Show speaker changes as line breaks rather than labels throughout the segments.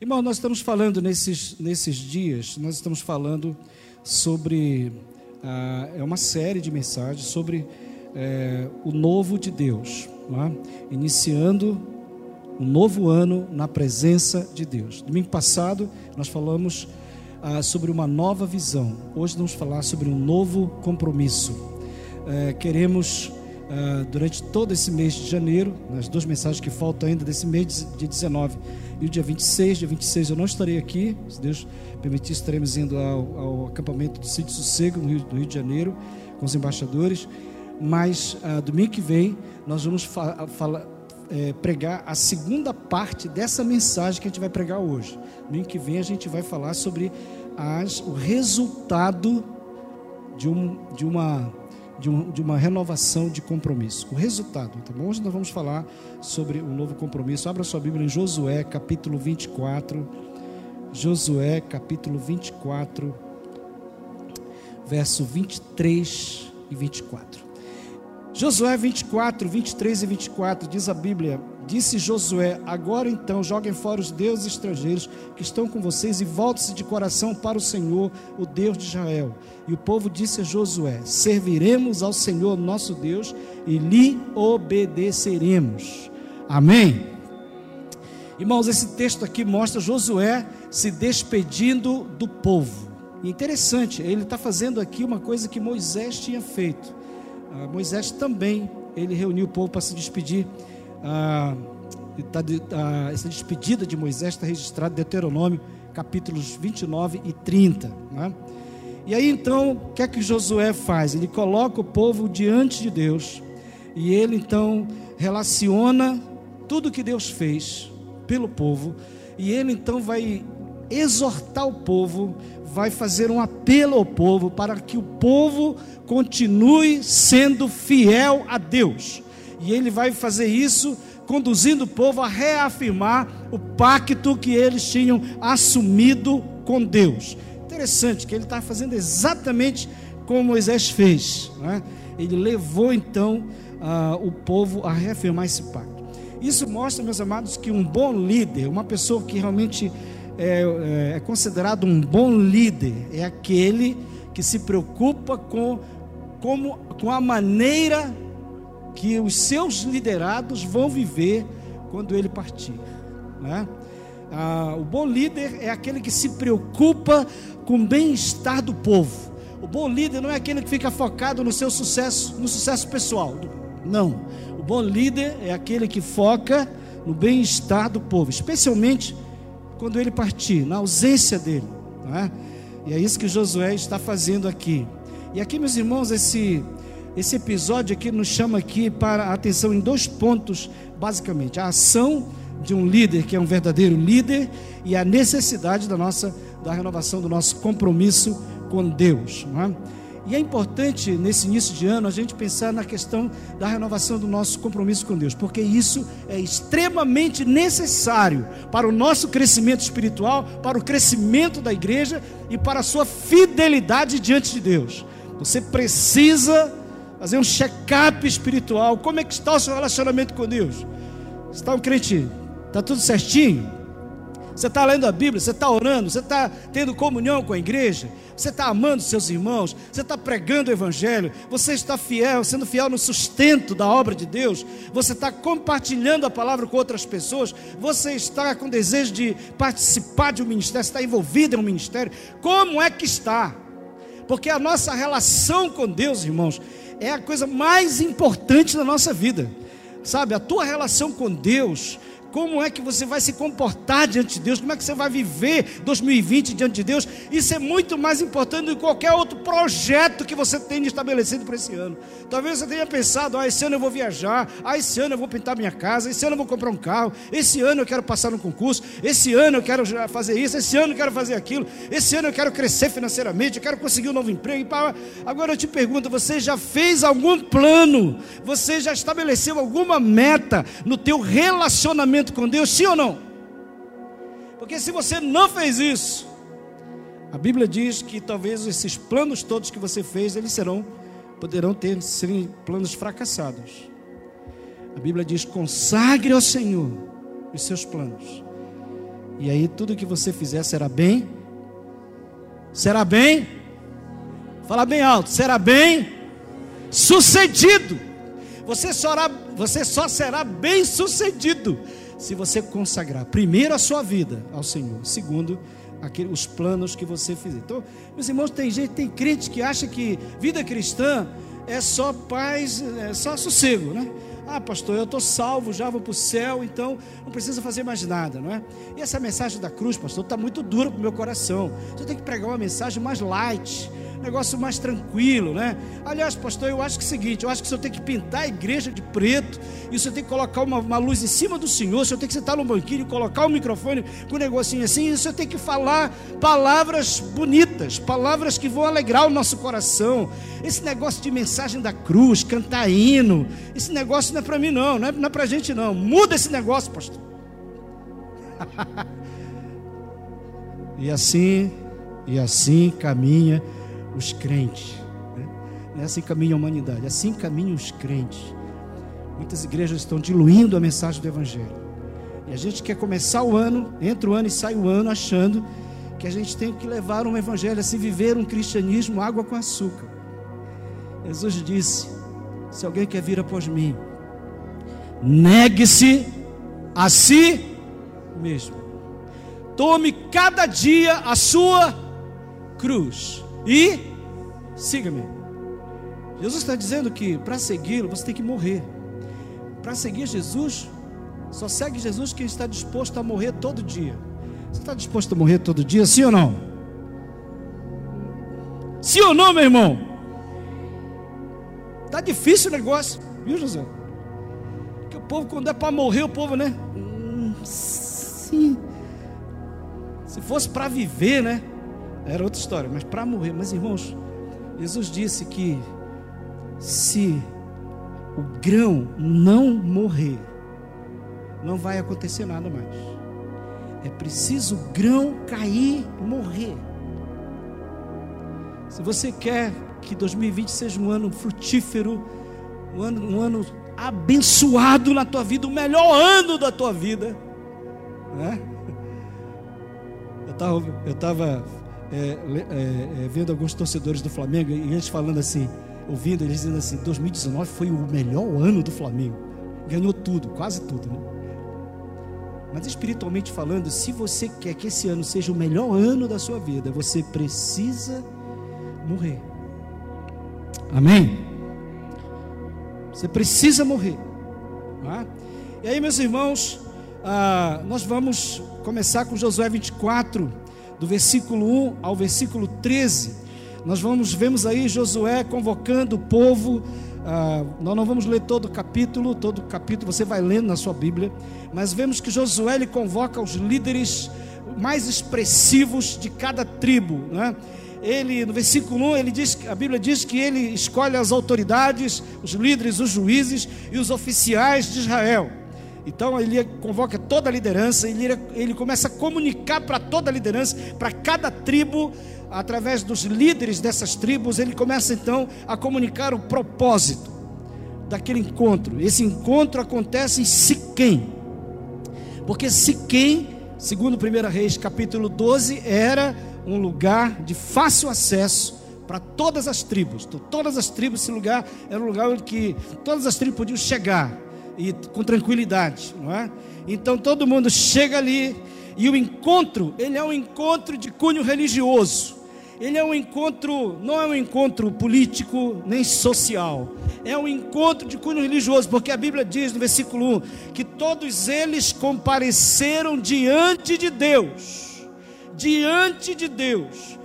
Irmão, nós estamos falando nesses, nesses dias, nós estamos falando sobre. Ah, é uma série de mensagens sobre é, o novo de Deus, é? iniciando um novo ano na presença de Deus. Domingo passado nós falamos ah, sobre uma nova visão, hoje vamos falar sobre um novo compromisso. É, queremos uh, durante todo esse mês de janeiro, nas duas mensagens que faltam ainda desse mês de 19 e o dia 26. Dia 26 eu não estarei aqui, se Deus permitir, estaremos indo ao, ao acampamento do Sítio Sossego, no Rio, Rio, de Janeiro, com os embaixadores. Mas uh, domingo que vem nós vamos fa falar. É, pregar a segunda parte dessa mensagem que a gente vai pregar hoje. Domingo que vem a gente vai falar sobre as, o resultado de, um, de uma de, um, de, uma renovação de compromisso. O resultado, tá bom? Hoje nós vamos falar sobre o um novo compromisso. Abra sua Bíblia em Josué, capítulo 24. Josué, capítulo 24, verso 23 e 24. Josué 24, 23 e 24 diz a Bíblia: Disse Josué: Agora então joguem fora os deuses estrangeiros que estão com vocês e volte-se de coração para o Senhor, o Deus de Israel. E o povo disse a Josué: Serviremos ao Senhor nosso Deus e lhe obedeceremos. Amém. Irmãos, esse texto aqui mostra Josué se despedindo do povo. Interessante, ele está fazendo aqui uma coisa que Moisés tinha feito. Ah, Moisés também, ele reuniu o povo para se despedir. Ah, tá ah, essa despedida de Moisés está registrada em Deuteronômio, capítulos 29 e 30. Né? E aí então, o que é que Josué faz? Ele coloca o povo diante de Deus e ele então relaciona tudo que Deus fez pelo povo e ele então vai exortar o povo, vai fazer um apelo ao povo para que o povo continue sendo fiel a Deus. E ele vai fazer isso conduzindo o povo a reafirmar o pacto que eles tinham assumido com Deus. Interessante que ele está fazendo exatamente como Moisés fez. Né? Ele levou então uh, o povo a reafirmar esse pacto. Isso mostra, meus amados, que um bom líder, uma pessoa que realmente é, é, é considerado um bom líder, é aquele que se preocupa com, como, com a maneira que os seus liderados vão viver quando ele partir. Né? Ah, o bom líder é aquele que se preocupa com o bem-estar do povo. O bom líder não é aquele que fica focado no seu sucesso, no sucesso pessoal. Não. O bom líder é aquele que foca no bem-estar do povo, especialmente quando ele partir, na ausência dele. É? E é isso que Josué está fazendo aqui. E aqui, meus irmãos, esse, esse episódio aqui nos chama aqui para a atenção em dois pontos, basicamente: a ação de um líder que é um verdadeiro líder e a necessidade da nossa da renovação do nosso compromisso com Deus. É? E é importante nesse início de ano a gente pensar na questão da renovação do nosso compromisso com Deus, porque isso é extremamente necessário para o nosso crescimento espiritual, para o crescimento da igreja e para a sua fidelidade diante de Deus. Você precisa fazer um check-up espiritual. Como é que está o seu relacionamento com Deus? Você está um crente? Está tudo certinho? Você está lendo a Bíblia, você está orando, você está tendo comunhão com a igreja, você está amando seus irmãos, você está pregando o Evangelho, você está fiel, sendo fiel no sustento da obra de Deus, você está compartilhando a palavra com outras pessoas, você está com desejo de participar de um ministério, está envolvido em um ministério. Como é que está? Porque a nossa relação com Deus, irmãos, é a coisa mais importante da nossa vida. Sabe, a tua relação com Deus como é que você vai se comportar diante de Deus? Como é que você vai viver 2020 diante de Deus? Isso é muito mais importante do que qualquer outro projeto que você tenha estabelecido para esse ano. Talvez você tenha pensado: ah, esse ano eu vou viajar, ah, esse ano eu vou pintar minha casa, esse ano eu vou comprar um carro, esse ano eu quero passar no concurso, esse ano eu quero fazer isso, esse ano eu quero fazer aquilo, esse ano eu quero crescer financeiramente, eu quero conseguir um novo emprego. Agora eu te pergunto: você já fez algum plano? Você já estabeleceu alguma meta no teu relacionamento? Relacionamento com Deus, sim ou não? Porque se você não fez isso, a Bíblia diz que talvez esses planos todos que você fez, eles serão, poderão ter serem planos fracassados. A Bíblia diz: consagre ao Senhor os seus planos. E aí tudo que você fizer será bem. Será bem. Fala bem alto. Será bem sucedido. Você você só será bem sucedido se você consagrar primeiro a sua vida ao Senhor, segundo aquele, os planos que você fizer. Então, meus irmãos, tem gente, tem crente que acha que vida cristã é só paz, é só sossego, né? Ah, pastor, eu estou salvo, já vou para o céu, então não precisa fazer mais nada, não é? E essa mensagem da cruz, pastor, está muito dura para o meu coração. Você tem que pregar uma mensagem mais light, negócio mais tranquilo, né? Aliás, pastor, eu acho que é o seguinte: eu acho que o senhor tem que pintar a igreja de preto, e o senhor tem que colocar uma, uma luz em cima do senhor, o senhor tem que sentar no banquinho, colocar o um microfone com um negocinho assim, e o senhor tem que falar palavras bonitas, palavras que vão alegrar o nosso coração. Esse negócio de mensagem da cruz, cantar hino, esse negócio não é para mim, não, não é, não é para a gente, não. Muda esse negócio, pastor. e assim, e assim caminha os crentes. Né? É assim caminha a humanidade, assim caminham os crentes. Muitas igrejas estão diluindo a mensagem do Evangelho. E a gente quer começar o ano, entra o ano e sai o ano achando que a gente tem que levar um Evangelho, assim, viver um cristianismo água com açúcar. Jesus disse: se alguém quer vir após mim, negue-se a si mesmo. Tome cada dia a sua cruz e siga-me. Jesus está dizendo que para segui-lo você tem que morrer. Para seguir Jesus, só segue Jesus quem está disposto a morrer todo dia. Você está disposto a morrer todo dia, sim ou não? Sim ou não, meu irmão? Tá difícil o negócio, viu, José? Porque o povo, quando é para morrer, o povo, né? Hum, sim. Se fosse para viver, né? Era outra história, mas para morrer. Mas irmãos, Jesus disse que se o grão não morrer, não vai acontecer nada mais. É preciso o grão cair, morrer. Se você quer que 2020 seja um ano frutífero, um ano, um ano abençoado na tua vida, o melhor ano da tua vida, né? Eu estava é, é, é, vendo alguns torcedores do Flamengo e eles falando assim, ouvindo, eles dizendo assim: 2019 foi o melhor ano do Flamengo, ganhou tudo, quase tudo, né? Mas espiritualmente falando, se você quer que esse ano seja o melhor ano da sua vida, você precisa morrer. Amém? Você precisa morrer. Tá? E aí, meus irmãos, ah, nós vamos começar com Josué 24 do versículo 1 ao versículo 13, nós vamos vemos aí Josué convocando o povo. Ah, nós não vamos ler todo o capítulo, todo o capítulo você vai lendo na sua Bíblia, mas vemos que Josué ele convoca os líderes mais expressivos de cada tribo, né? Ele no versículo 1, ele diz, a Bíblia diz que ele escolhe as autoridades, os líderes, os juízes e os oficiais de Israel. Então ele convoca toda a liderança, ele, ele começa a comunicar para toda a liderança, para cada tribo, através dos líderes dessas tribos, ele começa então a comunicar o propósito daquele encontro. Esse encontro acontece em Siquém, porque Siquém, segundo 1 Reis capítulo 12, era um lugar de fácil acesso para todas as tribos. Então, todas as tribos, esse lugar era um lugar onde que todas as tribos podiam chegar e com tranquilidade, não é? Então todo mundo chega ali e o encontro, ele é um encontro de cunho religioso. Ele é um encontro, não é um encontro político nem social. É um encontro de cunho religioso, porque a Bíblia diz no versículo 1 que todos eles compareceram diante de Deus. Diante de Deus.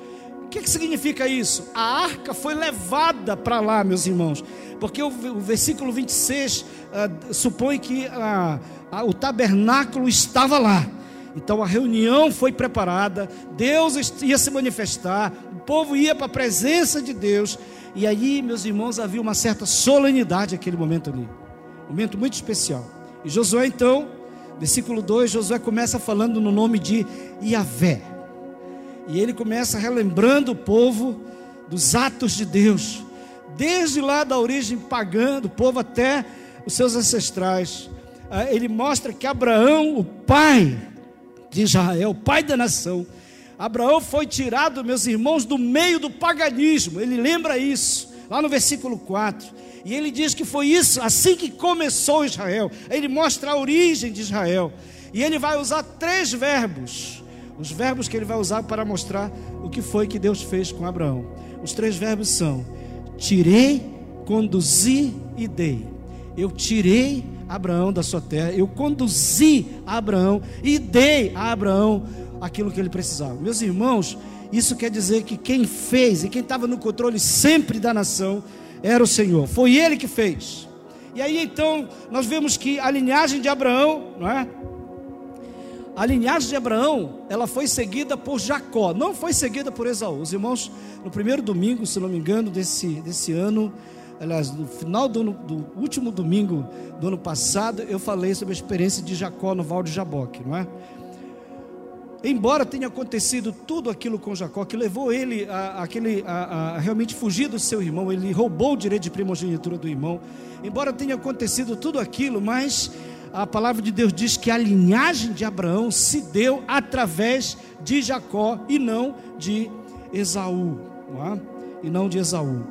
O que, que significa isso? A arca foi levada para lá, meus irmãos, porque o, o versículo 26 uh, supõe que uh, uh, o tabernáculo estava lá. Então a reunião foi preparada, Deus ia se manifestar, o povo ia para a presença de Deus, e aí, meus irmãos, havia uma certa solenidade naquele momento ali, um momento muito especial. E Josué, então, versículo 2, Josué começa falando no nome de Yahvé, e ele começa relembrando o povo dos atos de Deus, desde lá da origem pagã do povo até os seus ancestrais. Ah, ele mostra que Abraão, o pai de Israel, pai da nação. Abraão foi tirado, meus irmãos, do meio do paganismo. Ele lembra isso, lá no versículo 4. E ele diz que foi isso, assim que começou Israel. Ele mostra a origem de Israel. E ele vai usar três verbos. Os verbos que ele vai usar para mostrar o que foi que Deus fez com Abraão. Os três verbos são: tirei, conduzi e dei. Eu tirei Abraão da sua terra, eu conduzi Abraão e dei a Abraão aquilo que ele precisava. Meus irmãos, isso quer dizer que quem fez e quem estava no controle sempre da nação era o Senhor. Foi ele que fez. E aí então nós vemos que a linhagem de Abraão, não é? A linhagem de Abraão, ela foi seguida por Jacó, não foi seguida por Esaú. Os irmãos, no primeiro domingo, se não me engano, desse, desse ano, aliás, no final do, do, último domingo do ano passado, eu falei sobre a experiência de Jacó no Val de Jaboque, não é? Embora tenha acontecido tudo aquilo com Jacó, que levou ele a, aquele, a, a, realmente fugir do seu irmão, ele roubou o direito de primogenitura do irmão. Embora tenha acontecido tudo aquilo, mas a palavra de Deus diz que a linhagem de Abraão se deu através de Jacó e não de Esaú, não é? e não de Esaú.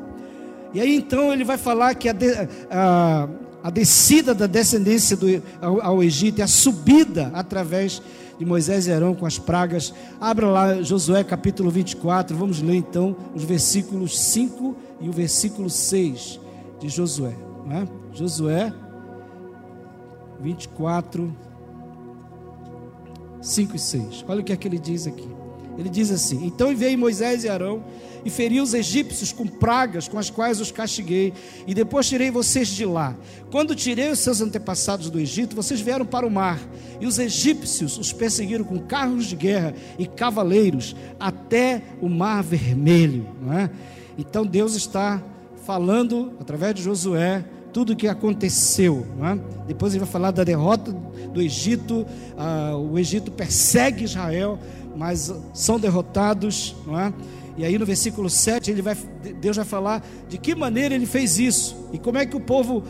E aí então ele vai falar que a, de, a, a descida da descendência do, ao, ao Egito, a subida através de Moisés e Arão com as pragas. Abra lá Josué capítulo 24, vamos ler então os versículos 5 e o versículo 6 de Josué. Né? Josué 24, 5 e 6. Olha o que é que ele diz aqui. Ele diz assim: Então enviei Moisés e Arão e feri os egípcios com pragas com as quais os castiguei, e depois tirei vocês de lá. Quando tirei os seus antepassados do Egito, vocês vieram para o mar, e os egípcios os perseguiram com carros de guerra e cavaleiros até o mar vermelho. É? Então Deus está falando através de Josué tudo o que aconteceu. É? Depois ele vai falar da derrota do Egito. Ah, o Egito persegue Israel, mas são derrotados. É? E aí no versículo 7 ele vai, Deus vai falar de que maneira ele fez isso e como é que o povo,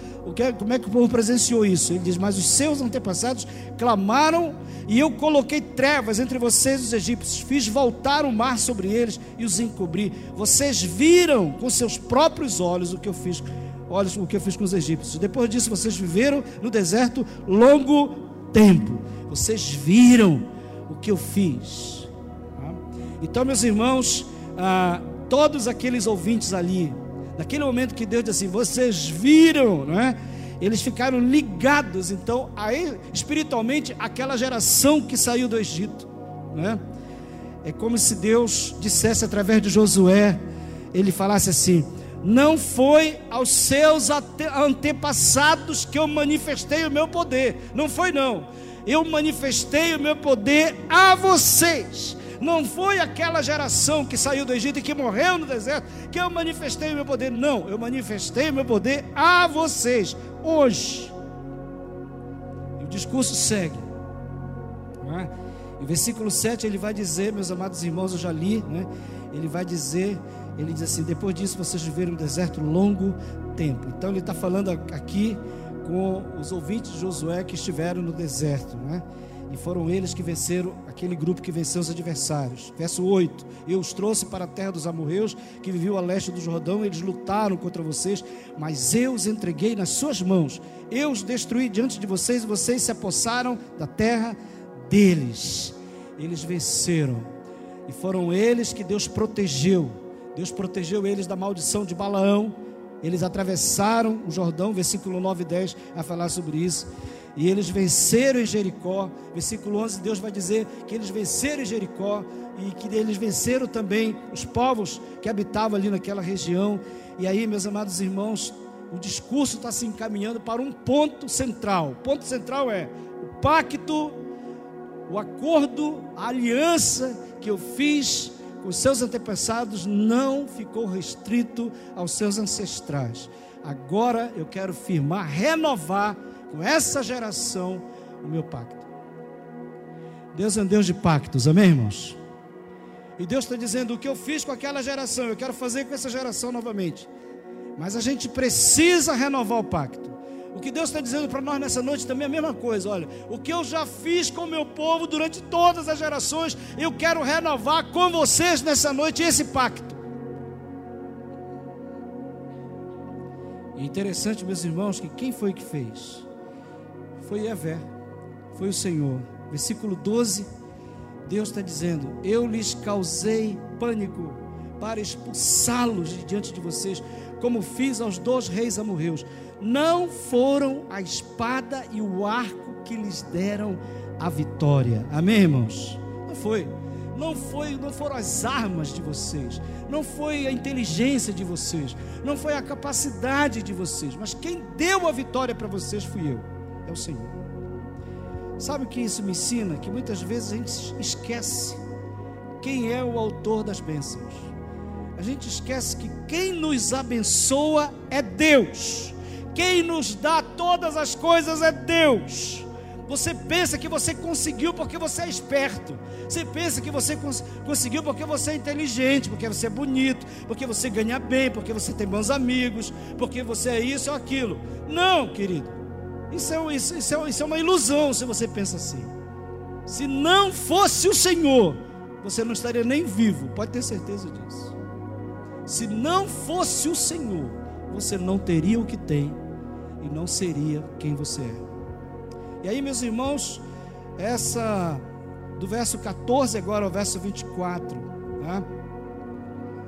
como é que o povo presenciou isso. Ele diz: Mas os seus antepassados clamaram e eu coloquei trevas entre vocês os egípcios, fiz voltar o mar sobre eles e os encobri. Vocês viram com seus próprios olhos o que eu fiz, olhos o que eu fiz com os egípcios. Depois disso vocês viveram no deserto longo tempo. Vocês viram o que eu fiz. Tá? Então, meus irmãos, ah, todos aqueles ouvintes ali, naquele momento que Deus disse assim: vocês viram, não é? Eles ficaram ligados, então, a, espiritualmente, aquela geração que saiu do Egito, né? É como se Deus dissesse através de Josué, ele falasse assim: não foi aos seus antepassados que eu manifestei o meu poder, não foi não. Eu manifestei o meu poder a vocês. Não foi aquela geração que saiu do Egito e que morreu no deserto que eu manifestei o meu poder. Não, eu manifestei o meu poder a vocês, hoje. E o discurso segue. É? Em versículo 7 ele vai dizer, meus amados irmãos, eu já li, né? ele vai dizer, ele diz assim: depois disso vocês viveram no deserto longo tempo. Então ele está falando aqui com os ouvintes de Josué que estiveram no deserto, né? E foram eles que venceram, aquele grupo que venceu os adversários. Verso 8: Eu os trouxe para a terra dos amorreus, que viviam a leste do Jordão, eles lutaram contra vocês, mas eu os entreguei nas suas mãos. Eu os destruí diante de vocês, e vocês se apossaram da terra deles. Eles venceram. E foram eles que Deus protegeu. Deus protegeu eles da maldição de Balaão. Eles atravessaram o Jordão, versículo 9 e 10 a falar sobre isso. E eles venceram em Jericó. Versículo 11, Deus vai dizer que eles venceram em Jericó e que eles venceram também os povos que habitavam ali naquela região. E aí, meus amados irmãos, o discurso está se encaminhando para um ponto central. O ponto central é o pacto, o acordo, a aliança que eu fiz os seus antepassados não ficou restrito aos seus ancestrais. Agora eu quero firmar, renovar com essa geração o meu pacto. Deus é um Deus de pactos, amém, irmãos? E Deus está dizendo: o que eu fiz com aquela geração, eu quero fazer com essa geração novamente. Mas a gente precisa renovar o pacto. O que Deus está dizendo para nós nessa noite também é a mesma coisa. Olha, o que eu já fiz com o meu povo durante todas as gerações, eu quero renovar com vocês nessa noite esse pacto. E interessante, meus irmãos, que quem foi que fez? Foi Evé, foi o Senhor. Versículo 12, Deus está dizendo: Eu lhes causei pânico para expulsá-los de diante de vocês, como fiz aos dois reis amorreus não foram a espada e o arco que lhes deram a vitória. Amém, irmãos? Não foi. Não foi, não foram as armas de vocês, não foi a inteligência de vocês, não foi a capacidade de vocês, mas quem deu a vitória para vocês fui eu, é o Senhor. Sabe o que isso me ensina? Que muitas vezes a gente esquece quem é o autor das bênçãos. A gente esquece que quem nos abençoa é Deus. Quem nos dá todas as coisas é Deus. Você pensa que você conseguiu porque você é esperto. Você pensa que você cons conseguiu porque você é inteligente, porque você é bonito, porque você ganha bem, porque você tem bons amigos, porque você é isso ou aquilo. Não, querido. Isso é, isso, isso, é, isso é uma ilusão se você pensa assim. Se não fosse o Senhor, você não estaria nem vivo, pode ter certeza disso. Se não fosse o Senhor, você não teria o que tem e não seria quem você é. E aí, meus irmãos, essa do verso 14 agora ao verso 24, tá?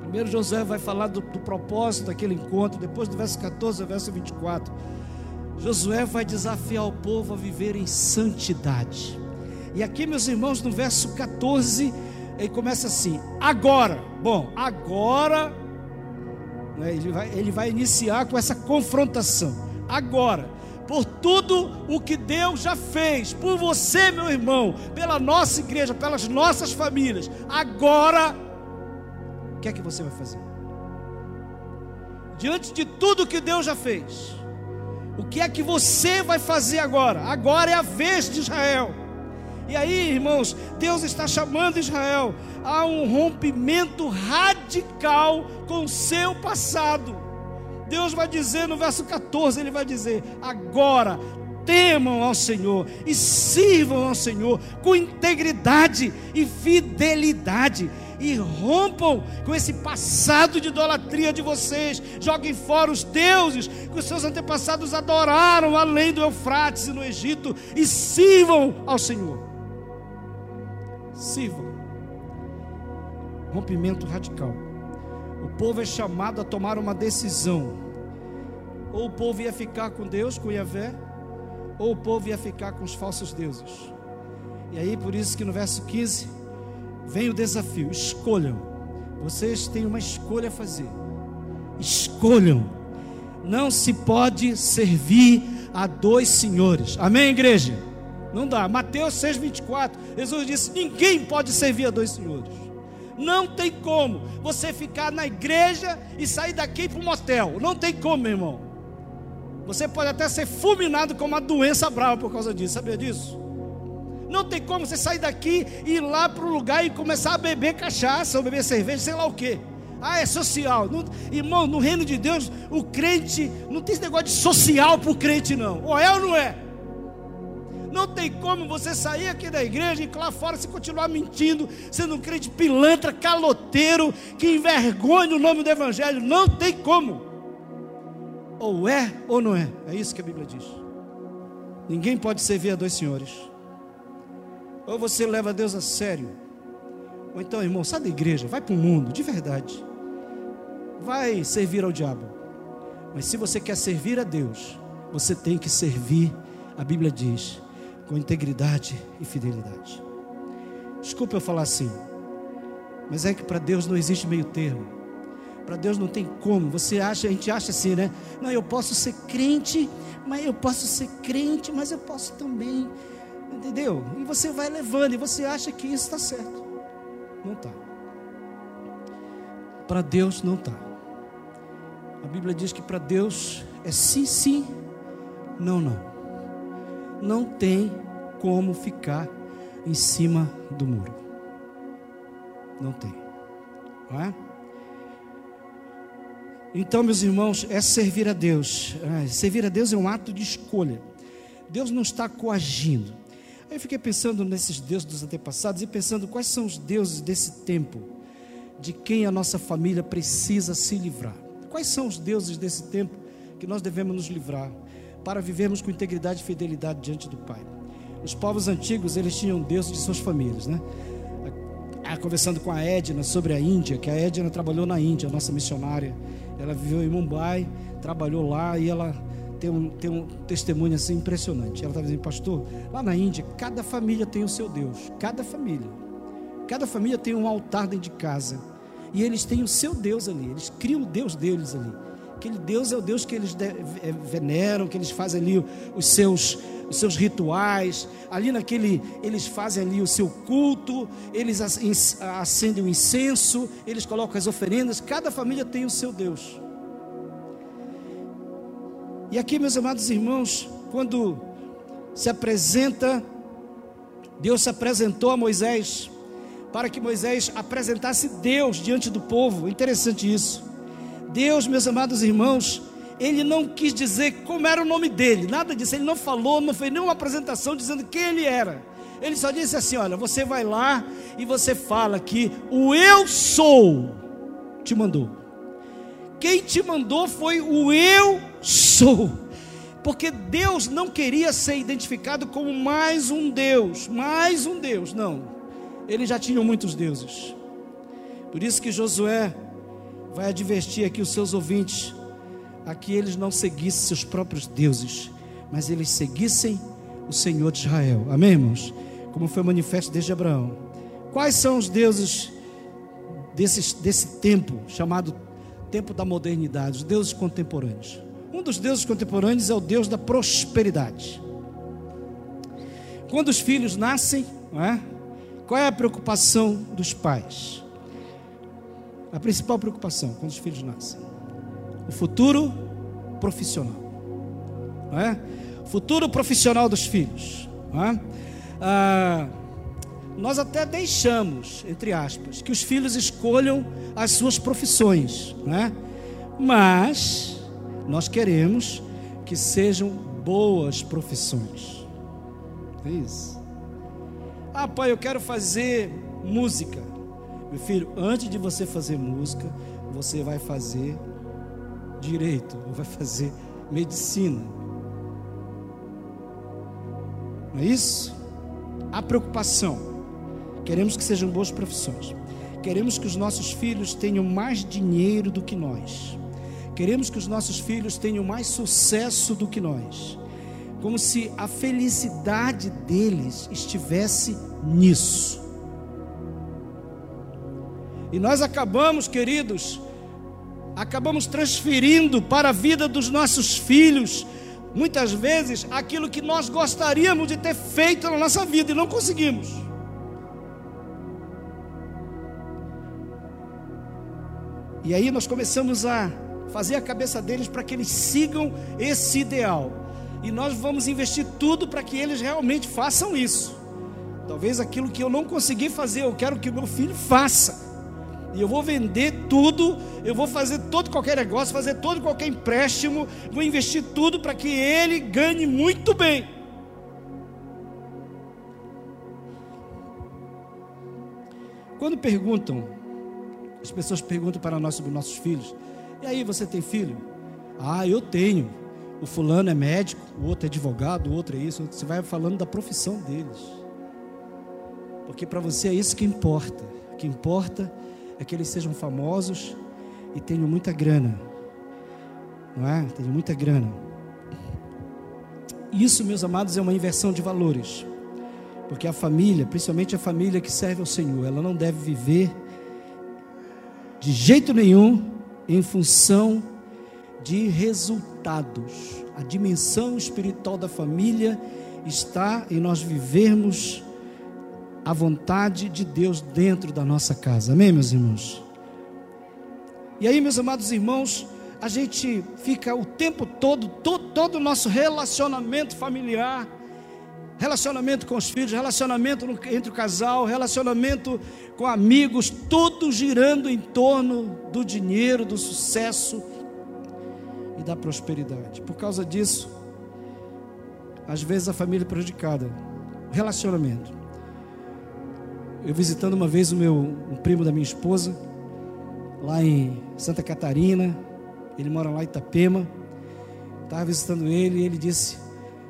Primeiro José vai falar do, do propósito daquele encontro, depois do verso 14 ao verso 24. Josué vai desafiar o povo a viver em santidade. E aqui, meus irmãos, no verso 14, ele começa assim: agora, bom, agora, né, ele, vai, ele vai iniciar com essa confrontação agora, por tudo o que Deus já fez, por você, meu irmão, pela nossa igreja, pelas nossas famílias. Agora, o que é que você vai fazer? Diante de tudo que Deus já fez, o que é que você vai fazer agora? Agora é a vez de Israel. E aí, irmãos, Deus está chamando Israel a um rompimento radical com o seu passado. Deus vai dizer no verso 14: Ele vai dizer: agora temam ao Senhor e sirvam ao Senhor com integridade e fidelidade. E rompam com esse passado de idolatria de vocês. Joguem fora os deuses que os seus antepassados adoraram além do Eufrates e no Egito. E sirvam ao Senhor. Sirvam. Rompimento radical povo é chamado a tomar uma decisão. Ou o povo ia ficar com Deus, com Yahvé, ou o povo ia ficar com os falsos deuses. E aí, por isso que no verso 15 vem o desafio: escolham. Vocês têm uma escolha a fazer. Escolham. Não se pode servir a dois senhores. Amém, igreja? Não dá. Mateus 6,24. Jesus disse: ninguém pode servir a dois senhores. Não tem como você ficar na igreja e sair daqui para um motel. Não tem como, meu irmão. Você pode até ser fulminado com uma doença brava por causa disso. Sabia disso? Não tem como você sair daqui e ir lá para o lugar e começar a beber cachaça ou beber cerveja, sei lá o quê. Ah, é social. Não, irmão, no reino de Deus, o crente não tem esse negócio de social para o crente, não. Ou é ou não é? Não tem como você sair aqui da igreja e lá fora se continuar mentindo, sendo um crente pilantra, caloteiro, que envergonha o nome do Evangelho. Não tem como. Ou é ou não é. É isso que a Bíblia diz. Ninguém pode servir a dois senhores. Ou você leva Deus a sério, ou então, irmão, sai da igreja, vai para o mundo, de verdade. Vai servir ao diabo. Mas se você quer servir a Deus, você tem que servir, a Bíblia diz, com integridade e fidelidade. Desculpa eu falar assim, mas é que para Deus não existe meio termo. Para Deus não tem como. Você acha, a gente acha assim, né? Não, eu posso ser crente, mas eu posso ser crente, mas eu posso também, entendeu? E você vai levando e você acha que isso está certo. Não está. Para Deus não está. A Bíblia diz que para Deus é sim, sim, não, não não tem como ficar em cima do muro. Não tem. Não é? Então, meus irmãos, é servir a Deus. servir a Deus é um ato de escolha. Deus não está coagindo. Aí eu fiquei pensando nesses deuses dos antepassados e pensando quais são os deuses desse tempo, de quem a nossa família precisa se livrar. Quais são os deuses desse tempo que nós devemos nos livrar para vivermos com integridade e fidelidade diante do Pai? Os povos antigos, eles tinham deuses de suas famílias, né? Ah, conversando com a Edna sobre a Índia, que a Edna trabalhou na Índia, nossa missionária. Ela viveu em Mumbai, trabalhou lá e ela tem um, tem um testemunho assim impressionante. Ela estava dizendo, pastor, lá na Índia, cada família tem o seu Deus. Cada família. Cada família tem um altar dentro de casa. E eles têm o seu Deus ali. Eles criam o Deus deles ali. Aquele Deus é o Deus que eles veneram, que eles fazem ali os seus, os seus rituais. Ali naquele, eles fazem ali o seu culto, eles acendem o incenso, eles colocam as oferendas. Cada família tem o seu Deus. E aqui, meus amados irmãos, quando se apresenta, Deus se apresentou a Moisés, para que Moisés apresentasse Deus diante do povo. Interessante isso. Deus, meus amados irmãos, ele não quis dizer como era o nome dele, nada disso. Ele não falou, não fez nenhuma apresentação dizendo quem ele era. Ele só disse assim: Olha, você vai lá e você fala que o eu sou te mandou. Quem te mandou foi o eu sou. Porque Deus não queria ser identificado como mais um Deus, mais um Deus, não. Ele já tinha muitos deuses. Por isso que Josué vai advertir aqui os seus ouvintes a que eles não seguissem seus próprios deuses, mas eles seguissem o Senhor de Israel. Amém, irmãos? Como foi manifesto desde Abraão. Quais são os deuses desse, desse tempo chamado tempo da modernidade, os deuses contemporâneos? Um dos deuses contemporâneos é o Deus da prosperidade. Quando os filhos nascem, é? qual é a preocupação dos pais? A principal preocupação quando os filhos nascem: o futuro profissional. Não é? Futuro profissional dos filhos. Não é? ah, nós até deixamos, entre aspas, que os filhos escolham as suas profissões, não é? mas nós queremos que sejam boas profissões. É isso. Ah, pai, eu quero fazer música. Meu filho, antes de você fazer música, você vai fazer direito, ou vai fazer medicina. Não é isso? A preocupação. Queremos que sejam boas profissões. Queremos que os nossos filhos tenham mais dinheiro do que nós. Queremos que os nossos filhos tenham mais sucesso do que nós. Como se a felicidade deles estivesse nisso. E nós acabamos, queridos, acabamos transferindo para a vida dos nossos filhos, muitas vezes, aquilo que nós gostaríamos de ter feito na nossa vida e não conseguimos. E aí nós começamos a fazer a cabeça deles para que eles sigam esse ideal. E nós vamos investir tudo para que eles realmente façam isso. Talvez aquilo que eu não consegui fazer, eu quero que o meu filho faça. E eu vou vender tudo, eu vou fazer todo qualquer negócio, fazer todo qualquer empréstimo, vou investir tudo para que ele ganhe muito bem. Quando perguntam, as pessoas perguntam para nós sobre nossos filhos, e aí, você tem filho? Ah, eu tenho. O fulano é médico, o outro é advogado, o outro é isso. Você vai falando da profissão deles. Porque para você é isso que importa. O que importa é que eles sejam famosos e tenham muita grana. Não é? Tenham muita grana. Isso, meus amados, é uma inversão de valores. Porque a família, principalmente a família que serve ao Senhor, ela não deve viver de jeito nenhum em função de resultados. A dimensão espiritual da família está em nós vivermos a vontade de Deus dentro da nossa casa. Amém, meus irmãos? E aí, meus amados irmãos, a gente fica o tempo todo, todo, o nosso relacionamento familiar relacionamento com os filhos, relacionamento entre o casal, relacionamento com amigos, tudo girando em torno do dinheiro, do sucesso dá prosperidade. Por causa disso, às vezes a família é prejudicada. Relacionamento. Eu visitando uma vez o meu um primo da minha esposa, lá em Santa Catarina, ele mora lá em Itapema. Estava visitando ele e ele disse,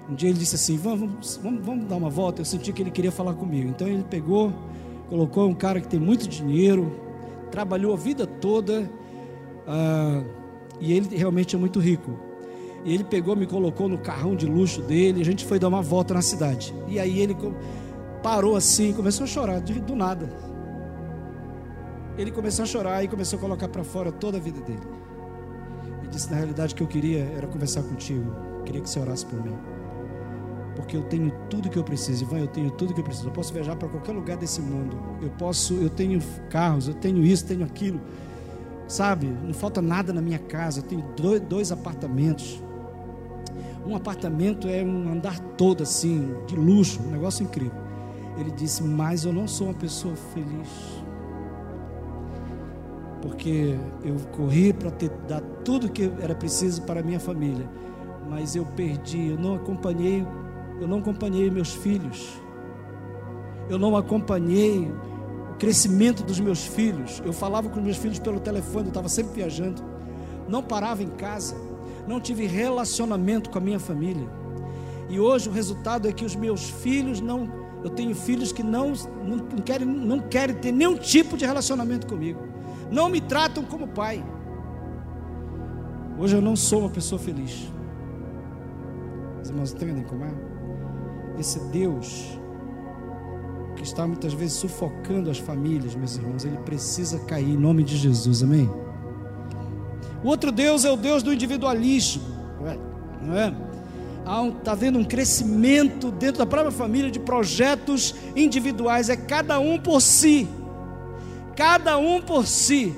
um dia ele disse assim, vamos, vamos, vamos dar uma volta. Eu senti que ele queria falar comigo. Então ele pegou, colocou um cara que tem muito dinheiro, trabalhou a vida toda, ah, e ele realmente é muito rico. E ele pegou, me colocou no carrão de luxo dele, a gente foi dar uma volta na cidade. E aí ele parou assim, começou a chorar, do nada. Ele começou a chorar e começou a colocar para fora toda a vida dele. E disse: Na realidade, o que eu queria era conversar contigo. Queria que você orasse por mim. Porque eu tenho tudo que eu preciso. Ivan, eu tenho tudo que eu preciso. Eu posso viajar para qualquer lugar desse mundo. Eu posso, eu tenho carros, eu tenho isso, tenho aquilo. Sabe? Não falta nada na minha casa. Eu tenho dois apartamentos. Um apartamento é um andar todo assim, de luxo, um negócio incrível. Ele disse: Mas eu não sou uma pessoa feliz. Porque eu corri para dar tudo que era preciso para minha família, mas eu perdi, eu não acompanhei, eu não acompanhei meus filhos. Eu não acompanhei o crescimento dos meus filhos. Eu falava com meus filhos pelo telefone, eu estava sempre viajando. Não parava em casa não tive relacionamento com a minha família. E hoje o resultado é que os meus filhos não, eu tenho filhos que não, não, querem, não querem ter nenhum tipo de relacionamento comigo. Não me tratam como pai. Hoje eu não sou uma pessoa feliz. Os irmãos entendem como é? Esse Deus que está muitas vezes sufocando as famílias, meus irmãos, ele precisa cair em nome de Jesus, amém? O outro Deus é o Deus do individualismo, não é? Está um, tá vendo um crescimento dentro da própria família de projetos individuais, é cada um por si, cada um por si.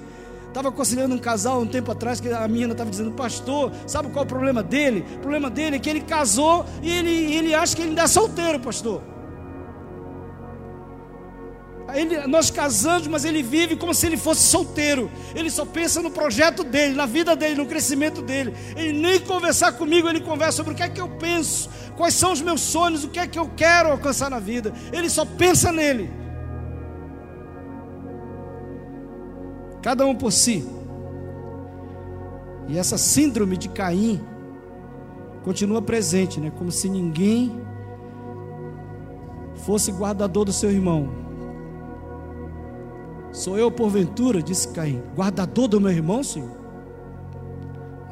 Estava aconselhando um casal um tempo atrás que a menina estava dizendo, pastor, sabe qual é o problema dele? O problema dele é que ele casou e ele, ele acha que ele ainda é solteiro, pastor. Ele, nós casamos, mas ele vive como se ele fosse solteiro. Ele só pensa no projeto dele, na vida dele, no crescimento dele. Ele nem conversar comigo, ele conversa sobre o que é que eu penso, quais são os meus sonhos, o que é que eu quero alcançar na vida. Ele só pensa nele. Cada um por si. E essa síndrome de Caim continua presente, né? Como se ninguém fosse guardador do seu irmão. Sou eu, porventura, disse Caim, guardador do meu irmão, Senhor?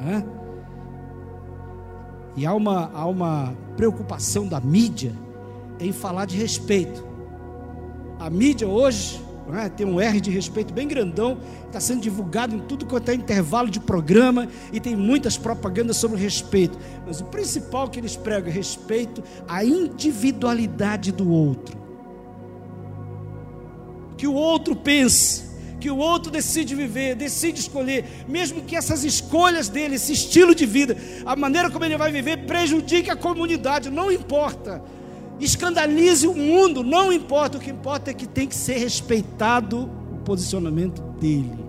É? E há uma, há uma preocupação da mídia em falar de respeito. A mídia hoje é? tem um R de respeito bem grandão, está sendo divulgado em tudo quanto é intervalo de programa e tem muitas propagandas sobre respeito. Mas o principal que eles pregam é respeito à individualidade do outro o outro pense, que o outro decide viver, decide escolher, mesmo que essas escolhas dele, esse estilo de vida, a maneira como ele vai viver, prejudique a comunidade, não importa. Escandalize o mundo, não importa. O que importa é que tem que ser respeitado o posicionamento dele.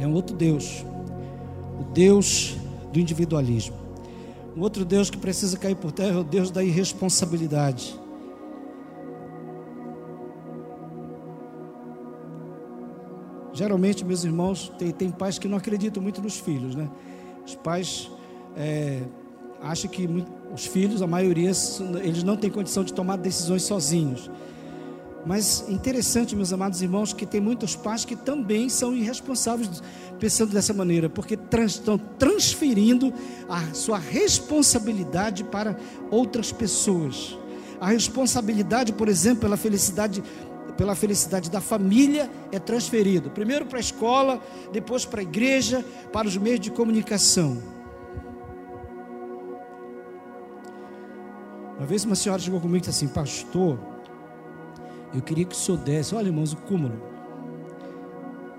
É um outro Deus, o Deus do individualismo. Um outro Deus que precisa cair por terra é o Deus da irresponsabilidade. Geralmente, meus irmãos, tem, tem pais que não acreditam muito nos filhos, né? Os pais é, acham que os filhos, a maioria, eles não têm condição de tomar decisões sozinhos. Mas interessante, meus amados irmãos, que tem muitos pais que também são irresponsáveis pensando dessa maneira, porque trans, estão transferindo a sua responsabilidade para outras pessoas. A responsabilidade, por exemplo, pela felicidade pela felicidade da família é transferido. Primeiro para a escola, depois para a igreja, para os meios de comunicação. Uma vez uma senhora chegou comigo e disse assim, pastor, eu queria que o senhor desse, olha irmãos, o cúmulo.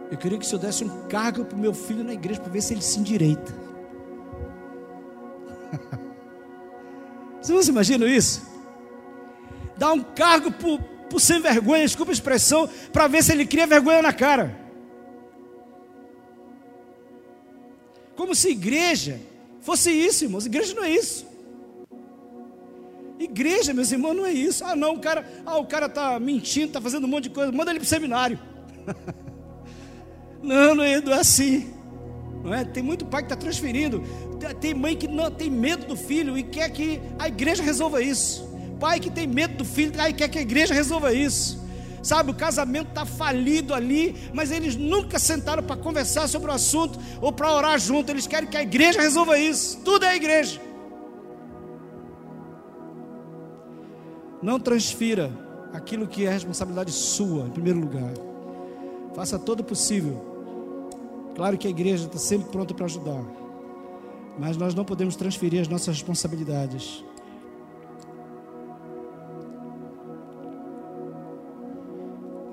Eu queria que o senhor desse um cargo para o meu filho na igreja para ver se ele se endireita. Vocês imaginam isso? Dar um cargo para o sem vergonha, desculpa a expressão, para ver se ele cria vergonha na cara. Como se igreja fosse isso, irmãos. Igreja não é isso. Igreja, meus irmãos, não é isso. Ah, não, o cara, ah, o cara tá mentindo, tá fazendo um monte de coisa. Manda ele para o seminário. não, não é, não é assim. Não é? Tem muito pai que está transferindo. Tem mãe que não tem medo do filho e quer que a igreja resolva isso. Pai que tem medo do filho e quer que a igreja resolva isso. Sabe, o casamento está falido ali, mas eles nunca sentaram para conversar sobre o assunto ou para orar junto. Eles querem que a igreja resolva isso. Tudo é a igreja. Não transfira aquilo que é responsabilidade sua, em primeiro lugar. Faça todo o possível. Claro que a igreja está sempre pronta para ajudar, mas nós não podemos transferir as nossas responsabilidades.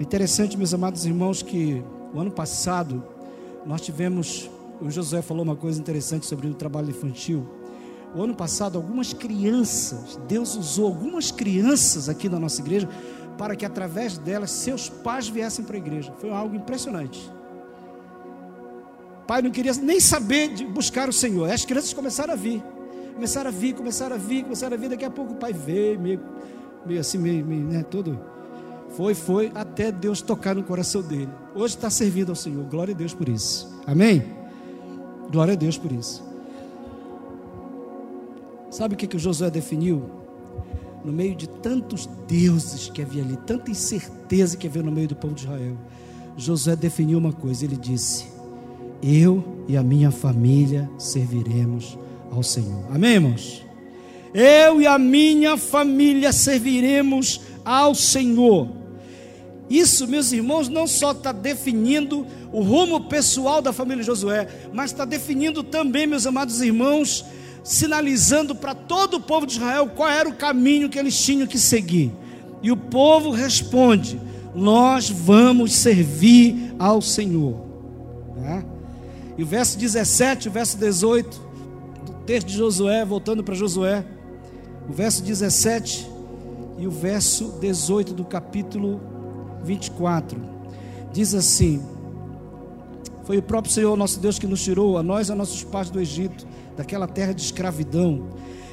Interessante, meus amados irmãos, que o ano passado nós tivemos, o José falou uma coisa interessante sobre o trabalho infantil. O ano passado, algumas crianças, Deus usou algumas crianças aqui na nossa igreja para que através delas seus pais viessem para a igreja. Foi algo impressionante. O pai não queria nem saber de buscar o Senhor. As crianças começaram a vir. Começaram a vir, começaram a vir, começaram a vir. Daqui a pouco o pai veio, meio, meio assim, meio, meio né, todo. Foi, foi, até Deus tocar no coração dele. Hoje está servindo ao Senhor. Glória a Deus por isso. Amém? Glória a Deus por isso. Sabe o que, que o Josué definiu? No meio de tantos deuses que havia ali, tanta incerteza que havia no meio do povo de Israel, Josué definiu uma coisa: ele disse: Eu e a minha família serviremos ao Senhor. Amém, irmãos? Eu e a minha família serviremos ao Senhor. Isso, meus irmãos, não só está definindo o rumo pessoal da família Josué, mas está definindo também, meus amados irmãos, sinalizando para todo o povo de Israel qual era o caminho que eles tinham que seguir. E o povo responde: Nós vamos servir ao Senhor. Né? E o verso 17, o verso 18, do texto de Josué, voltando para Josué, o verso 17 e o verso 18 do capítulo 24, diz assim: Foi o próprio Senhor nosso Deus que nos tirou, a nós e a nossos pais do Egito daquela terra de escravidão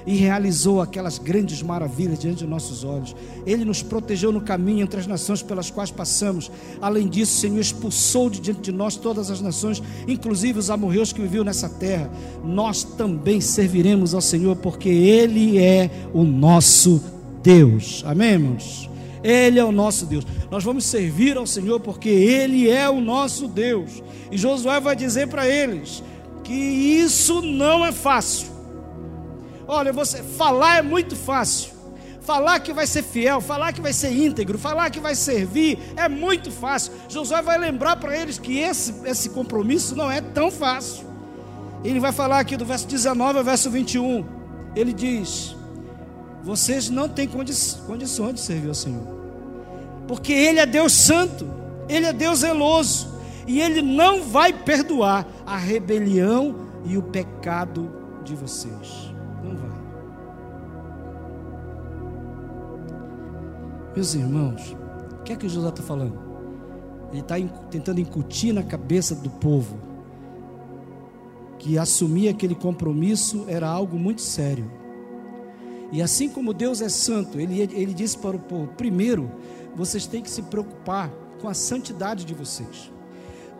e realizou aquelas grandes maravilhas diante de nossos olhos. Ele nos protegeu no caminho entre as nações pelas quais passamos. Além disso, o Senhor expulsou de diante de nós todas as nações, inclusive os amorreus que viviam nessa terra. Nós também serviremos ao Senhor, porque Ele é o nosso Deus. Amém, irmãos? Ele é o nosso Deus. Nós vamos servir ao Senhor porque Ele é o nosso Deus. E Josué vai dizer para eles: que isso não é fácil. Olha, você falar é muito fácil. Falar que vai ser fiel, falar que vai ser íntegro, falar que vai servir é muito fácil. Josué vai lembrar para eles que esse, esse compromisso não é tão fácil. Ele vai falar aqui do verso 19 ao verso 21. Ele diz: Vocês não têm condi condições de servir ao Senhor, porque Ele é Deus Santo, Ele é Deus zeloso e Ele não vai perdoar a rebelião e o pecado de vocês. Não vai. Meus irmãos, o que é que José está falando? Ele está tentando incutir na cabeça do povo que assumir aquele compromisso era algo muito sério. E assim como Deus é santo, ele, ele disse para o povo: primeiro, vocês têm que se preocupar com a santidade de vocês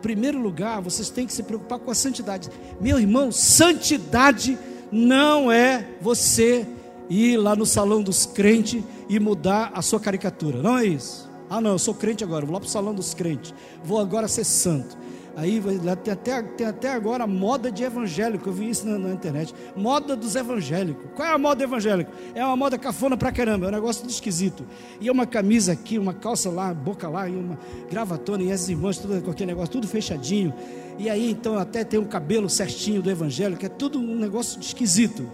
primeiro lugar, vocês têm que se preocupar com a santidade. Meu irmão, santidade não é você ir lá no salão dos crentes e mudar a sua caricatura. Não é isso. Ah, não, eu sou crente agora, vou lá para o salão dos crentes. Vou agora ser santo. Aí tem até, tem até agora moda de evangélico, eu vi isso na, na, internet. Moda dos evangélicos. Qual é a moda evangélica? É uma moda cafona pra caramba, é um negócio esquisito. E é uma camisa aqui, uma calça lá, boca lá, e uma gravatona, e as irmãs, tudo com aquele negócio, tudo fechadinho. E aí então até tem o cabelo certinho do evangélico, é tudo um negócio esquisito.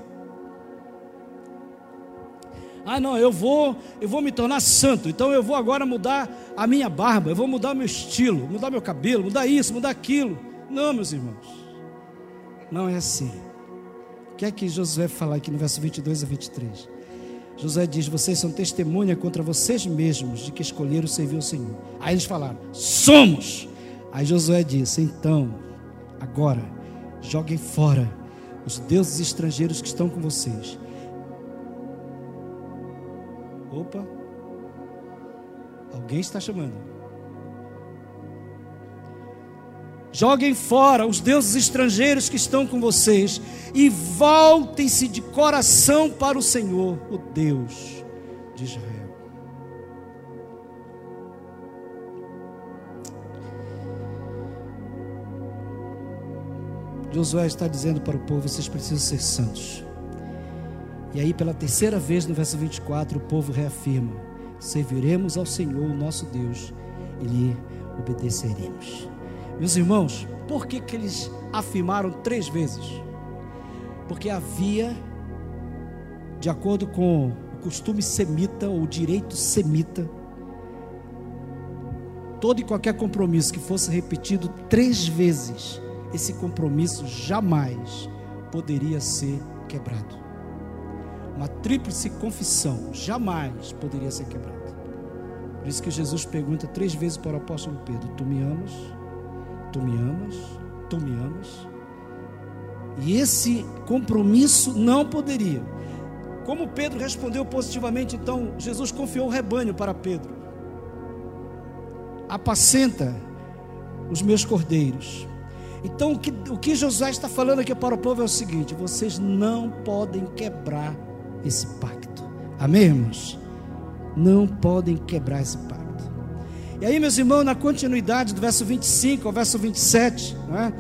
Ah, não, eu vou, eu vou me tornar santo. Então eu vou agora mudar a minha barba, eu vou mudar meu estilo, mudar meu cabelo, mudar isso, mudar aquilo. Não, meus irmãos. Não é assim. O que é que Josué fala aqui no verso 22 a 23? Josué diz: Vocês são testemunha contra vocês mesmos de que escolheram servir ao Senhor. Aí eles falaram: Somos. Aí Josué disse: Então, agora, joguem fora os deuses estrangeiros que estão com vocês. Opa, alguém está chamando. Joguem fora os deuses estrangeiros que estão com vocês e voltem-se de coração para o Senhor, o Deus de Israel. Josué está dizendo para o povo: vocês precisam ser santos. E aí, pela terceira vez no verso 24, o povo reafirma: serviremos ao Senhor, o nosso Deus, e lhe obedeceremos. Meus irmãos, por que, que eles afirmaram três vezes? Porque havia, de acordo com o costume semita ou direito semita, todo e qualquer compromisso que fosse repetido três vezes, esse compromisso jamais poderia ser quebrado. Uma tríplice confissão jamais poderia ser quebrada. Por isso que Jesus pergunta três vezes para o apóstolo Pedro: Tu me amas? Tu me amas? Tu me amas? E esse compromisso não poderia. Como Pedro respondeu positivamente, então Jesus confiou o rebanho para Pedro. Apacenta os meus cordeiros. Então o que, o que Josué está falando aqui para o povo é o seguinte: vocês não podem quebrar esse pacto. Amém, irmãos? Não podem quebrar esse pacto. E aí, meus irmãos, na continuidade do verso 25 ao verso 27, né,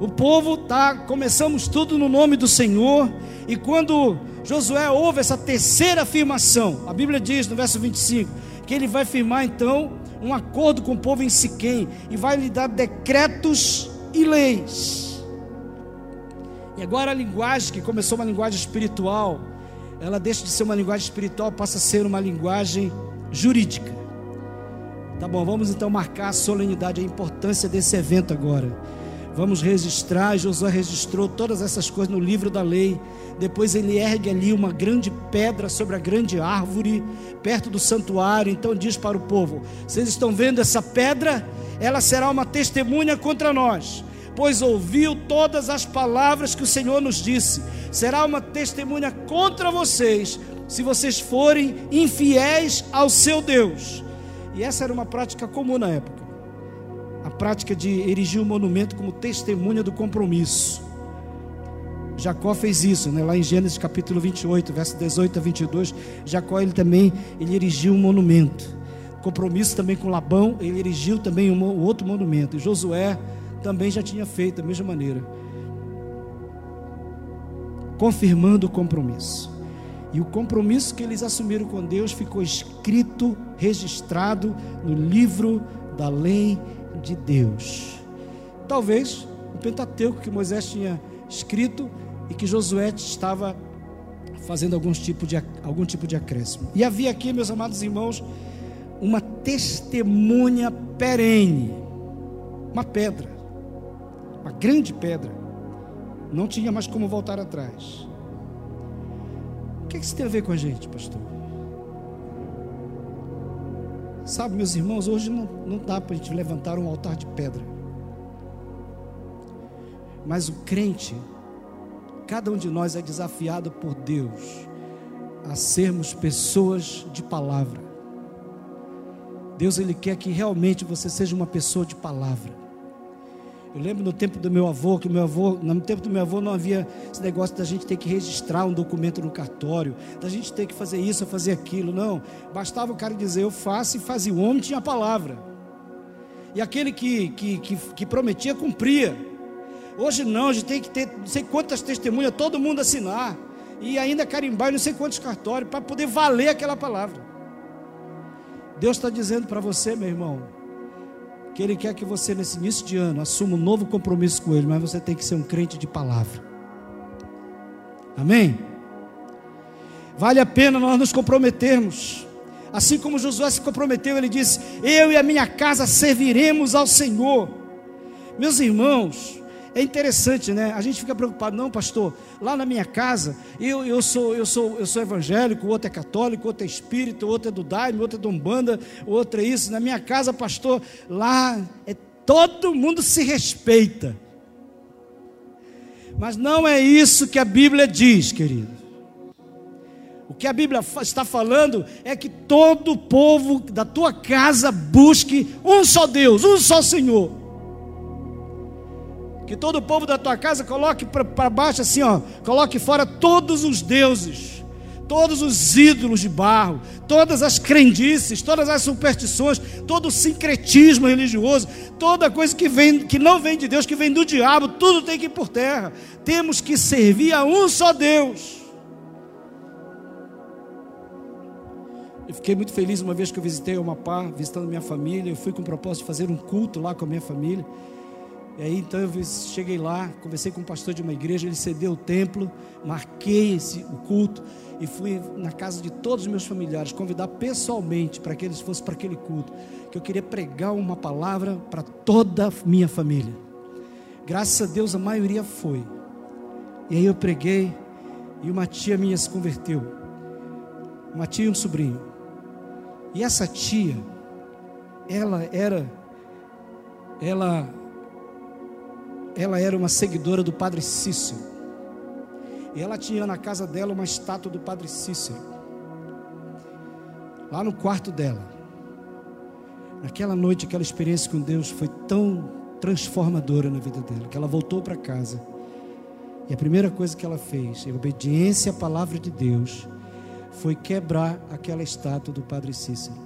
o povo tá, começamos tudo no nome do Senhor, e quando Josué ouve essa terceira afirmação, a Bíblia diz no verso 25 que ele vai firmar então um acordo com o povo em Siquém e vai lhe dar decretos e leis. E agora a linguagem que começou uma linguagem espiritual, ela deixa de ser uma linguagem espiritual, passa a ser uma linguagem jurídica. Tá bom, vamos então marcar a solenidade, a importância desse evento agora. Vamos registrar, Josué registrou todas essas coisas no livro da lei. Depois ele ergue ali uma grande pedra sobre a grande árvore, perto do santuário. Então diz para o povo: Vocês estão vendo essa pedra? Ela será uma testemunha contra nós, pois ouviu todas as palavras que o Senhor nos disse. Será uma testemunha contra vocês, se vocês forem infiéis ao seu Deus. E essa era uma prática comum na época. A prática de erigir um monumento como testemunha do compromisso. Jacó fez isso, né? lá em Gênesis capítulo 28, verso 18 a 22. Jacó ele também ele erigiu um monumento. Compromisso também com Labão, ele erigiu também um outro monumento. E Josué também já tinha feito da mesma maneira. Confirmando o compromisso. E o compromisso que eles assumiram com Deus ficou escrito, registrado no livro da lei de Deus. Talvez o Pentateuco que Moisés tinha escrito e que Josué estava fazendo algum tipo de, algum tipo de acréscimo. E havia aqui, meus amados irmãos, uma testemunha perene, uma pedra, uma grande pedra. Não tinha mais como voltar atrás. O que isso tem a ver com a gente, pastor? Sabe, meus irmãos, hoje não, não dá para a gente levantar um altar de pedra. Mas o crente, cada um de nós é desafiado por Deus a sermos pessoas de palavra. Deus ele quer que realmente você seja uma pessoa de palavra. Eu lembro no tempo do meu avô, que meu avô, no tempo do meu avô não havia esse negócio da gente ter que registrar um documento no cartório, da gente ter que fazer isso ou fazer aquilo. Não. Bastava o cara dizer eu faço e fazia. O homem tinha a palavra. E aquele que, que, que, que prometia, cumpria. Hoje não, a gente tem que ter não sei quantas testemunhas, todo mundo assinar. E ainda carimbar não sei quantos cartórios para poder valer aquela palavra. Deus está dizendo para você, meu irmão, que Ele quer que você, nesse início de ano, assuma um novo compromisso com Ele, mas você tem que ser um crente de palavra. Amém? Vale a pena nós nos comprometermos. Assim como Josué se comprometeu, ele disse: Eu e a minha casa serviremos ao Senhor. Meus irmãos, é interessante, né? A gente fica preocupado, não, pastor. Lá na minha casa, eu, eu sou eu sou eu sou evangélico, outro é católico, outro é espírita, o outro é do Daime, outro é do Umbanda, outro é isso. Na minha casa, pastor, lá é todo mundo se respeita. Mas não é isso que a Bíblia diz, querido. O que a Bíblia está falando é que todo povo da tua casa busque um só Deus, um só Senhor. Que todo o povo da tua casa coloque para baixo assim, ó, coloque fora todos os deuses, todos os ídolos de barro, todas as crendices, todas as superstições, todo o sincretismo religioso, toda coisa que vem que não vem de Deus, que vem do diabo, tudo tem que ir por terra. Temos que servir a um só Deus. Eu fiquei muito feliz uma vez que eu visitei o Amapá, visitando minha família. Eu fui com o propósito de fazer um culto lá com a minha família. E aí então eu cheguei lá, conversei com o pastor de uma igreja, ele cedeu o templo, marquei esse, o culto e fui na casa de todos os meus familiares, convidar pessoalmente para que eles fossem para aquele culto, que eu queria pregar uma palavra para toda a minha família. Graças a Deus a maioria foi. E aí eu preguei e uma tia minha se converteu. Uma tia e um sobrinho. E essa tia, ela era ela ela era uma seguidora do Padre Cícero. E ela tinha na casa dela uma estátua do Padre Cícero. Lá no quarto dela. Naquela noite, aquela experiência com Deus foi tão transformadora na vida dela, que ela voltou para casa. E a primeira coisa que ela fez, em obediência à palavra de Deus, foi quebrar aquela estátua do Padre Cícero.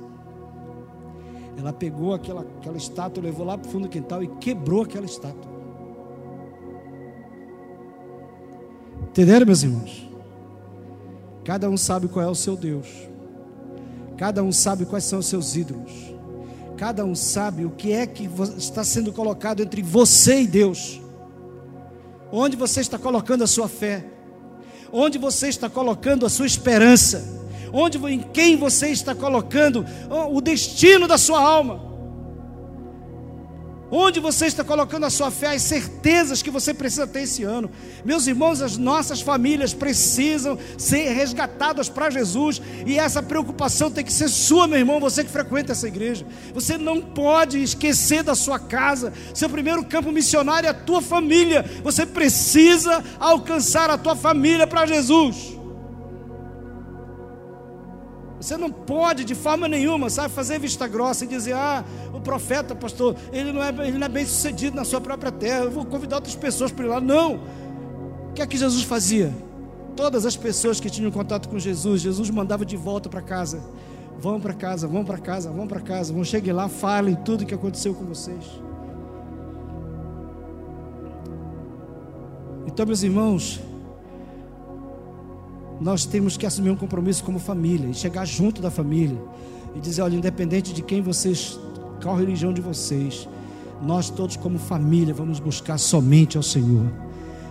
Ela pegou aquela, aquela estátua, levou lá para o fundo do quintal e quebrou aquela estátua. Entenderam, meus irmãos? Cada um sabe qual é o seu Deus. Cada um sabe quais são os seus ídolos. Cada um sabe o que é que está sendo colocado entre você e Deus. Onde você está colocando a sua fé? Onde você está colocando a sua esperança? Onde em quem você está colocando o destino da sua alma? Onde você está colocando a sua fé, as certezas que você precisa ter esse ano. Meus irmãos, as nossas famílias precisam ser resgatadas para Jesus, e essa preocupação tem que ser sua, meu irmão, você que frequenta essa igreja. Você não pode esquecer da sua casa. Seu primeiro campo missionário é a tua família. Você precisa alcançar a tua família para Jesus. Você não pode de forma nenhuma, sabe, fazer vista grossa e dizer: ah, o profeta, pastor, ele não é, ele não é bem sucedido na sua própria terra, eu vou convidar outras pessoas para ir lá. Não. O que é que Jesus fazia? Todas as pessoas que tinham contato com Jesus, Jesus mandava de volta para casa. Vão para casa, vão para casa, vão para casa, vão cheguem lá, falem tudo o que aconteceu com vocês. Então, meus irmãos, nós temos que assumir um compromisso como família e chegar junto da família e dizer: olha, independente de quem vocês, qual religião de vocês, nós todos como família vamos buscar somente ao Senhor.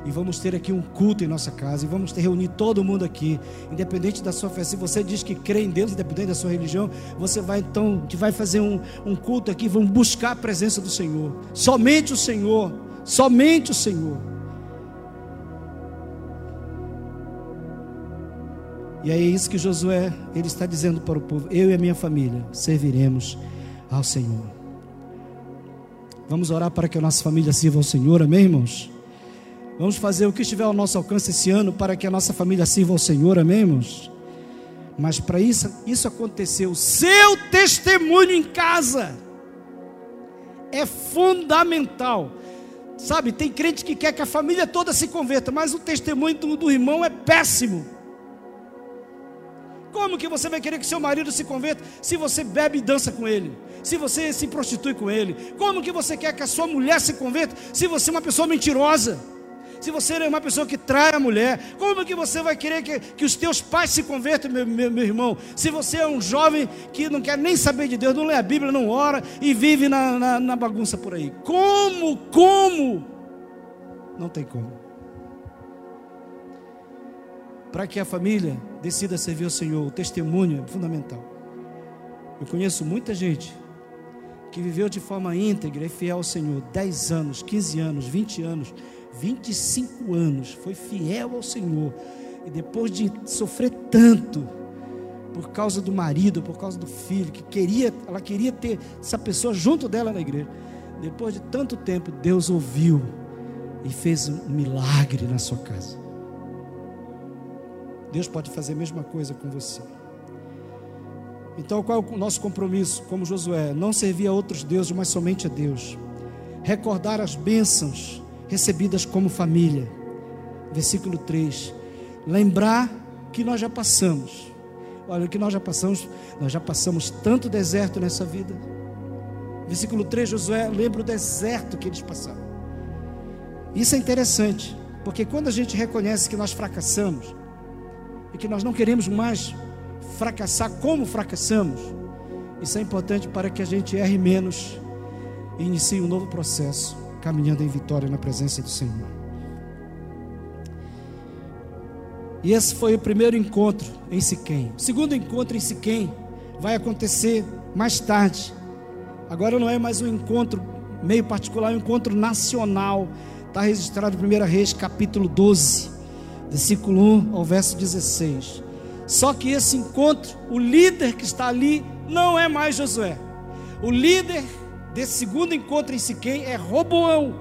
E vamos ter aqui um culto em nossa casa. E vamos ter, reunir todo mundo aqui. Independente da sua fé. Se você diz que crê em Deus, independente da sua religião, você vai então, que vai fazer um, um culto aqui. Vamos buscar a presença do Senhor. Somente o Senhor. Somente o Senhor. E é isso que Josué ele está dizendo para o povo: eu e a minha família serviremos ao Senhor. Vamos orar para que a nossa família sirva ao Senhor, amém, irmãos? Vamos fazer o que estiver ao nosso alcance esse ano para que a nossa família sirva ao Senhor, amém, irmãos? Mas para isso, isso acontecer, o seu testemunho em casa é fundamental. Sabe, tem crente que quer que a família toda se converta, mas o testemunho do, do irmão é péssimo. Como que você vai querer que seu marido se converta se você bebe e dança com ele? Se você se prostitui com ele? Como que você quer que a sua mulher se converta se você é uma pessoa mentirosa? Se você é uma pessoa que trai a mulher, como que você vai querer que, que os teus pais se convertam, meu, meu, meu, irmão? Se você é um jovem que não quer nem saber de Deus, não lê a Bíblia, não ora e vive na, na, na bagunça por aí. Como? Como? Não tem como para que a família decida servir ao Senhor. O testemunho é fundamental. Eu conheço muita gente que viveu de forma íntegra e fiel ao Senhor 10 anos, 15 anos, 20 anos, 25 anos, foi fiel ao Senhor. E depois de sofrer tanto por causa do marido, por causa do filho, que queria, ela queria ter essa pessoa junto dela na igreja. Depois de tanto tempo, Deus ouviu e fez um milagre na sua casa. Deus pode fazer a mesma coisa com você. Então, qual é o nosso compromisso, como Josué? Não servir a outros deuses, mas somente a Deus. Recordar as bênçãos recebidas como família. Versículo 3. Lembrar que nós já passamos. Olha, o que nós já passamos, nós já passamos tanto deserto nessa vida. Versículo 3, Josué lembra o deserto que eles passaram. Isso é interessante, porque quando a gente reconhece que nós fracassamos e que nós não queremos mais fracassar como fracassamos, isso é importante para que a gente erre menos e inicie um novo processo, caminhando em vitória na presença do Senhor. E esse foi o primeiro encontro em Siquém. O segundo encontro em Siquém vai acontecer mais tarde. Agora não é mais um encontro meio particular, é um encontro nacional. Está registrado em 1 Reis, capítulo 12, versículo 1 ao verso 16. Só que esse encontro, o líder que está ali, não é mais Josué. O líder desse segundo encontro em Siquém é Roboão,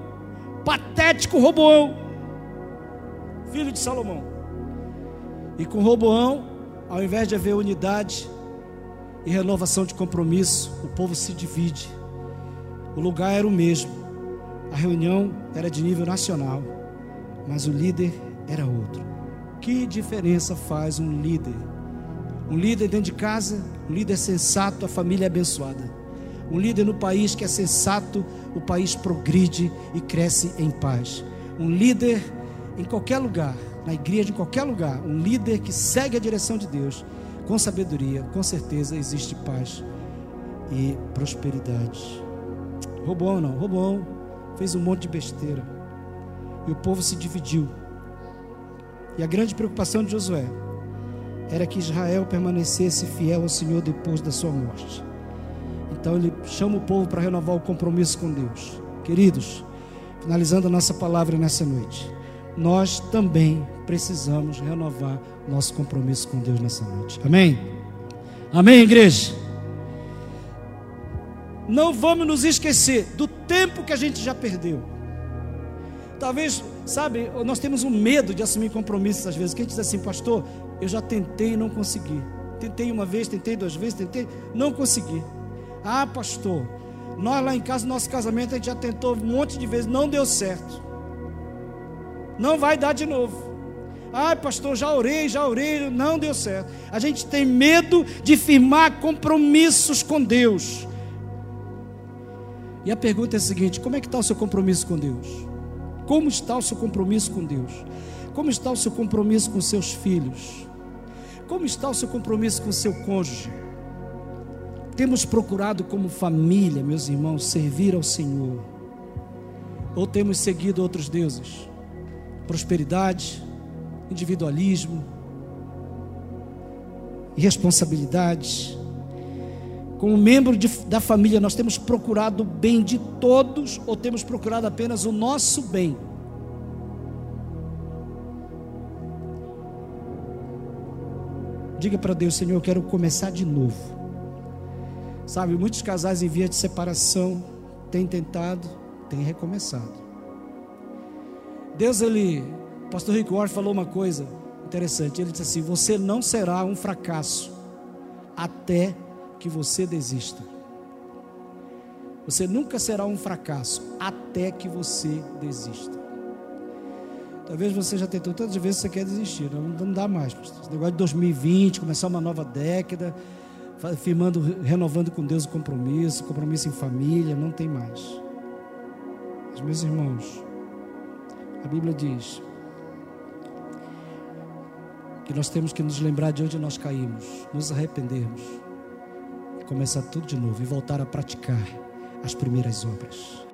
patético Roboão, filho de Salomão. E com Roboão, ao invés de haver unidade e renovação de compromisso, o povo se divide. O lugar era o mesmo, a reunião era de nível nacional, mas o líder era outro. Que diferença faz um líder? Um líder dentro de casa, um líder sensato, a família é abençoada. Um líder no país que é sensato, o país progride e cresce em paz. Um líder em qualquer lugar na igreja, em qualquer lugar, um líder que segue a direção de Deus, com sabedoria, com certeza existe paz e prosperidade. Roubou não, roubou, fez um monte de besteira. E o povo se dividiu. E a grande preocupação de Josué era que Israel permanecesse fiel ao Senhor depois da sua morte. Então ele chama o povo para renovar o compromisso com Deus. Queridos, finalizando a nossa palavra nessa noite nós também precisamos renovar nosso compromisso com Deus nessa noite. Amém? Amém, igreja? Não vamos nos esquecer do tempo que a gente já perdeu. Talvez, sabe, nós temos um medo de assumir compromissos às vezes. Quem diz assim, pastor, eu já tentei e não consegui. Tentei uma vez, tentei duas vezes, tentei, não consegui. Ah, pastor, nós lá em casa, nosso casamento, a gente já tentou um monte de vezes, não deu certo. Não vai dar de novo. Ah, pastor, já orei, já orei, não deu certo. A gente tem medo de firmar compromissos com Deus. E a pergunta é a seguinte: como é que está o seu compromisso com Deus? Como está o seu compromisso com Deus? Como está o seu compromisso com seus filhos? Como está o seu compromisso com seu cônjuge? Temos procurado como família, meus irmãos, servir ao Senhor? Ou temos seguido outros deuses? prosperidade, individualismo, irresponsabilidade. Como membro de, da família, nós temos procurado o bem de todos ou temos procurado apenas o nosso bem? Diga para Deus, Senhor, eu quero começar de novo. Sabe, muitos casais em via de separação têm tentado, têm recomeçado. Deus, ele, pastor Rick Ward falou uma coisa interessante. Ele disse assim: Você não será um fracasso até que você desista. Você nunca será um fracasso até que você desista. Talvez você já tentou tantas vezes que você quer desistir, não, não dá mais. Esse negócio de 2020, começar uma nova década, firmando, renovando com Deus o compromisso, compromisso em família, não tem mais. Mas, meus irmãos, a Bíblia diz que nós temos que nos lembrar de onde nós caímos, nos arrependermos, começar tudo de novo e voltar a praticar as primeiras obras.